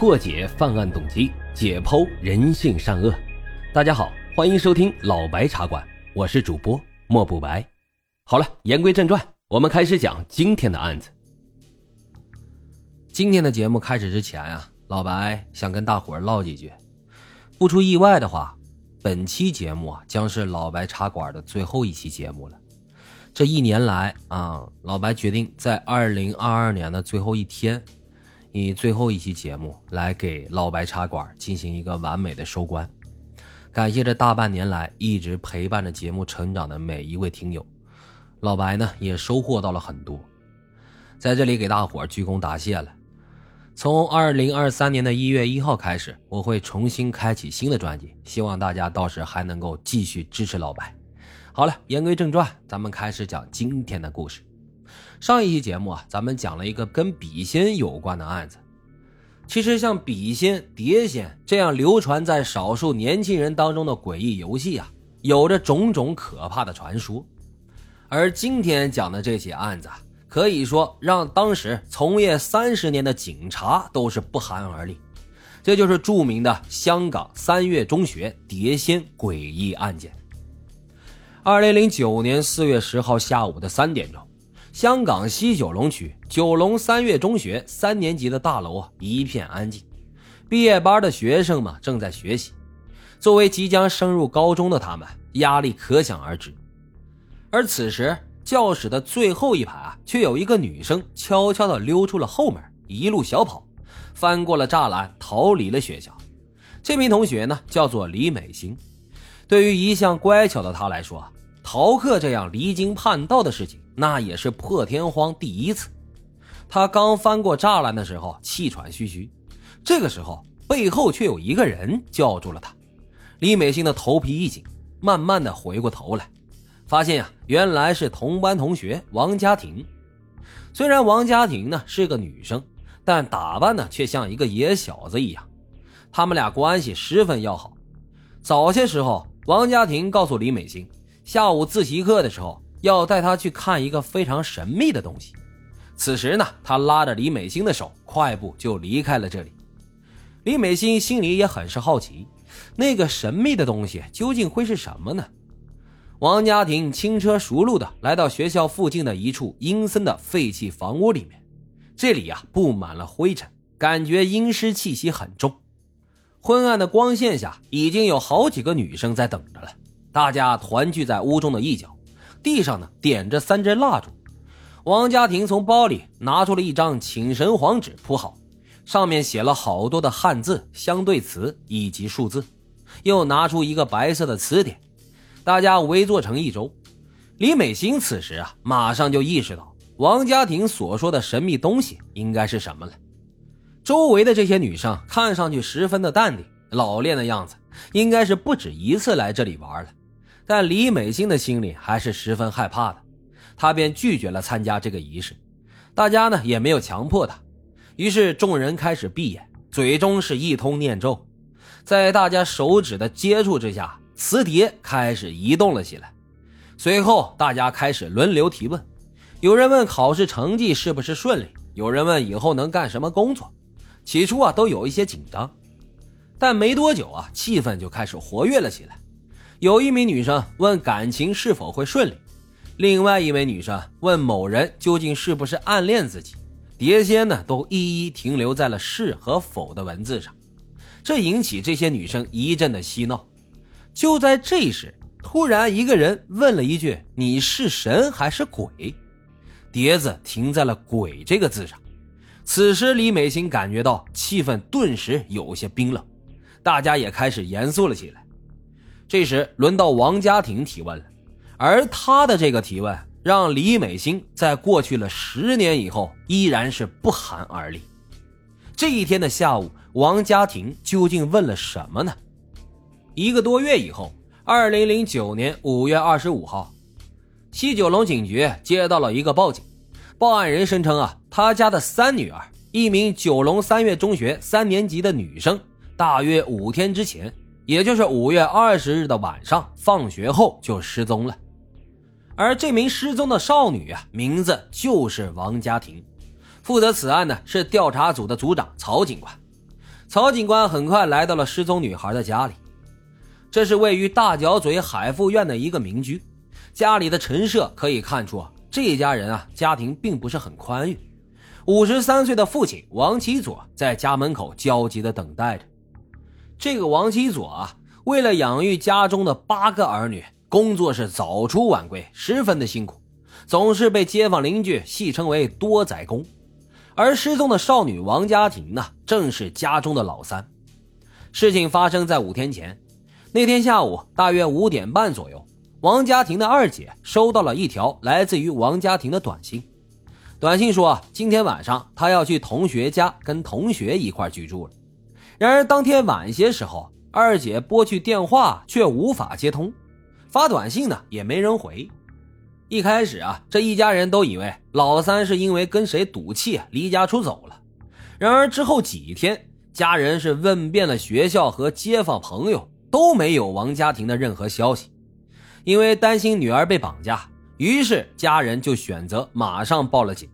破解犯案动机，解剖人性善恶。大家好，欢迎收听老白茶馆，我是主播莫不白。好了，言归正传，我们开始讲今天的案子。今天的节目开始之前啊，老白想跟大伙儿唠几句。不出意外的话，本期节目啊将是老白茶馆的最后一期节目了。这一年来啊，老白决定在二零二二年的最后一天，以最后一期节目来给老白茶馆进行一个完美的收官。感谢这大半年来一直陪伴着节目成长的每一位听友，老白呢也收获到了很多，在这里给大伙鞠躬答谢了。从二零二三年的一月一号开始，我会重新开启新的专辑，希望大家到时还能够继续支持老白。好了，言归正传，咱们开始讲今天的故事。上一期节目啊，咱们讲了一个跟笔仙有关的案子。其实像笔仙、碟仙这样流传在少数年轻人当中的诡异游戏啊，有着种种可怕的传说。而今天讲的这起案子。可以说，让当时从业三十年的警察都是不寒而栗。这就是著名的香港三月中学碟仙诡异案件。二零零九年四月十号下午的三点钟，香港西九龙区九龙三月中学三年级的大楼啊一片安静，毕业班的学生们正在学习。作为即将升入高中的他们，压力可想而知。而此时。教室的最后一排啊，却有一个女生悄悄地溜出了后门，一路小跑，翻过了栅栏，逃离了学校。这名同学呢，叫做李美心。对于一向乖巧的她来说，逃课这样离经叛道的事情，那也是破天荒第一次。他刚翻过栅栏的时候，气喘吁吁。这个时候，背后却有一个人叫住了他。李美心的头皮一紧，慢慢的回过头来。发现呀，原来是同班同学王佳婷。虽然王佳婷呢是个女生，但打扮呢却像一个野小子一样。他们俩关系十分要好。早些时候，王佳婷告诉李美心，下午自习课的时候要带他去看一个非常神秘的东西。此时呢，他拉着李美心的手，快步就离开了这里。李美心心里也很是好奇，那个神秘的东西究竟会是什么呢？王家庭轻车熟路的来到学校附近的一处阴森的废弃房屋里面，这里呀布满了灰尘，感觉阴湿气息很重。昏暗的光线下，已经有好几个女生在等着了。大家团聚在屋中的一角，地上呢点着三支蜡烛。王家庭从包里拿出了一张请神黄纸铺好，上面写了好多的汉字、相对词以及数字，又拿出一个白色的词典。大家围坐成一周，李美心此时啊，马上就意识到王家庭所说的神秘东西应该是什么了。周围的这些女生看上去十分的淡定、老练的样子，应该是不止一次来这里玩了。但李美心的心里还是十分害怕的，她便拒绝了参加这个仪式。大家呢也没有强迫她，于是众人开始闭眼，嘴中是一通念咒，在大家手指的接触之下。磁碟开始移动了起来，随后大家开始轮流提问，有人问考试成绩是不是顺利，有人问以后能干什么工作。起初啊，都有一些紧张，但没多久啊，气氛就开始活跃了起来。有一名女生问感情是否会顺利，另外一位女生问某人究竟是不是暗恋自己。碟仙呢，都一一停留在了是和否的文字上，这引起这些女生一阵的嬉闹。就在这时，突然一个人问了一句：“你是神还是鬼？”碟子停在了“鬼”这个字上。此时，李美心感觉到气氛顿时有些冰冷，大家也开始严肃了起来。这时，轮到王家庭提问了，而他的这个提问让李美心在过去了十年以后依然是不寒而栗。这一天的下午，王家庭究竟问了什么呢？一个多月以后，二零零九年五月二十五号，西九龙警局接到了一个报警。报案人声称啊，他家的三女儿，一名九龙三月中学三年级的女生，大约五天之前，也就是五月二十日的晚上，放学后就失踪了。而这名失踪的少女啊，名字就是王佳婷。负责此案呢，是调查组的组长曹警官。曹警官很快来到了失踪女孩的家里，这是位于大角嘴海富苑的一个民居。家里的陈设可以看出，这家人啊，家庭并不是很宽裕。五十三岁的父亲王启佐在家门口焦急地等待着。这个王七佐啊，为了养育家中的八个儿女，工作是早出晚归，十分的辛苦，总是被街坊邻居戏称为“多仔公”。而失踪的少女王家婷呢，正是家中的老三。事情发生在五天前，那天下午大约五点半左右，王家婷的二姐收到了一条来自于王家婷的短信。短信说，今天晚上她要去同学家跟同学一块居住了。然而当天晚些时候，二姐拨去电话却无法接通，发短信呢也没人回。一开始啊，这一家人都以为老三是因为跟谁赌气离家出走了。然而之后几天，家人是问遍了学校和街坊朋友，都没有王家庭的任何消息。因为担心女儿被绑架，于是家人就选择马上报了警。